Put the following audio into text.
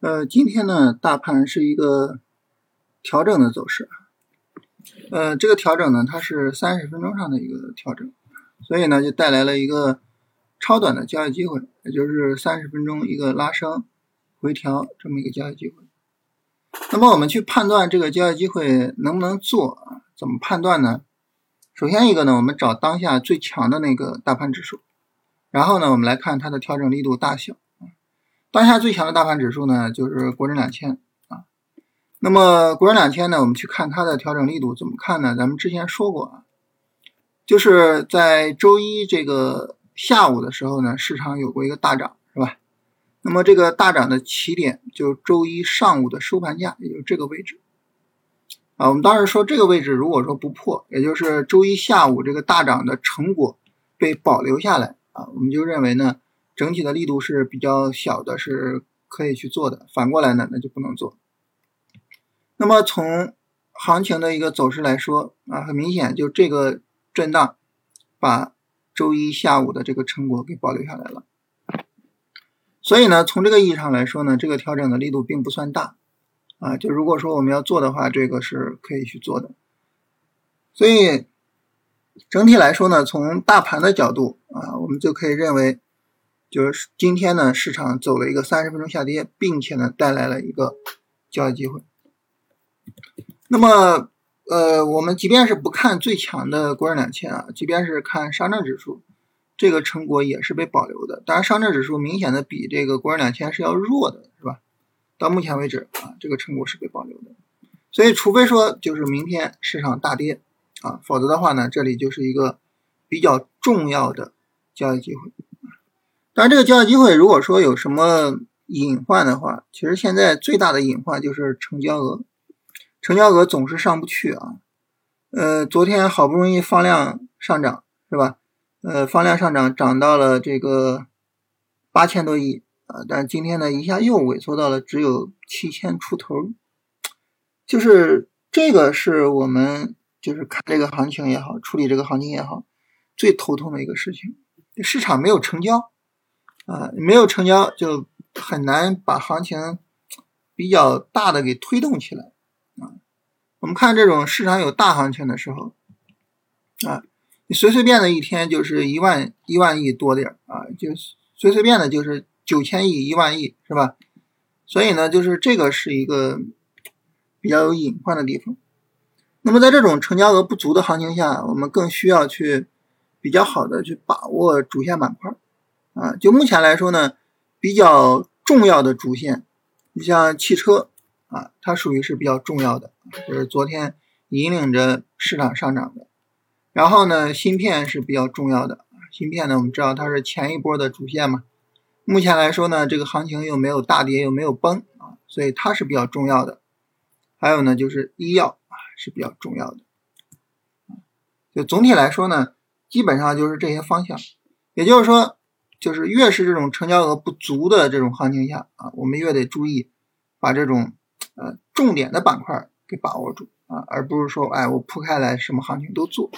呃，今天呢，大盘是一个调整的走势，呃，这个调整呢，它是三十分钟上的一个调整，所以呢，就带来了一个超短的交易机会，也就是三十分钟一个拉升回调这么一个交易机会。那么我们去判断这个交易机会能不能做啊？怎么判断呢？首先一个呢，我们找当下最强的那个大盘指数，然后呢，我们来看它的调整力度大小。当下最强的大盘指数呢，就是国证两千啊。那么国证两千呢，我们去看它的调整力度怎么看呢？咱们之前说过啊，就是在周一这个下午的时候呢，市场有过一个大涨，是吧？那么这个大涨的起点就周一上午的收盘价，也就是这个位置啊。我们当时说这个位置如果说不破，也就是周一下午这个大涨的成果被保留下来啊，我们就认为呢。整体的力度是比较小的，是可以去做的。反过来呢，那就不能做。那么从行情的一个走势来说啊，很明显，就这个震荡把周一下午的这个成果给保留下来了。所以呢，从这个意义上来说呢，这个调整的力度并不算大啊。就如果说我们要做的话，这个是可以去做的。所以整体来说呢，从大盘的角度啊，我们就可以认为。就是今天呢，市场走了一个三十分钟下跌，并且呢带来了一个交易机会。那么，呃，我们即便是不看最强的国证两千啊，即便是看上证指数，这个成果也是被保留的。当然，上证指数明显的比这个国证两千是要弱的，是吧？到目前为止啊，这个成果是被保留的。所以，除非说就是明天市场大跌啊，否则的话呢，这里就是一个比较重要的交易机会。但，这个交易机会如果说有什么隐患的话，其实现在最大的隐患就是成交额，成交额总是上不去啊。呃，昨天好不容易放量上涨，是吧？呃，放量上涨涨到了这个八千多亿啊，但今天呢一下又萎缩到了只有七千出头，就是这个是我们就是看这个行情也好，处理这个行情也好，最头痛的一个事情，市场没有成交。啊，没有成交就很难把行情比较大的给推动起来啊。我们看这种市场有大行情的时候啊，你随随便的一天就是一万一万亿多点啊，就随随便的就是九千亿一万亿是吧？所以呢，就是这个是一个比较有隐患的地方。那么在这种成交额不足的行情下，我们更需要去比较好的去把握主线板块。啊，就目前来说呢，比较重要的主线，你像汽车啊，它属于是比较重要的，就是昨天引领着市场上涨的。然后呢，芯片是比较重要的，芯片呢，我们知道它是前一波的主线嘛。目前来说呢，这个行情又没有大跌，又没有崩啊，所以它是比较重要的。还有呢，就是医药啊是比较重要的。就总体来说呢，基本上就是这些方向，也就是说。就是越是这种成交额不足的这种行情下啊，我们越得注意把这种呃重点的板块给把握住啊，而不是说哎我铺开来什么行情都做。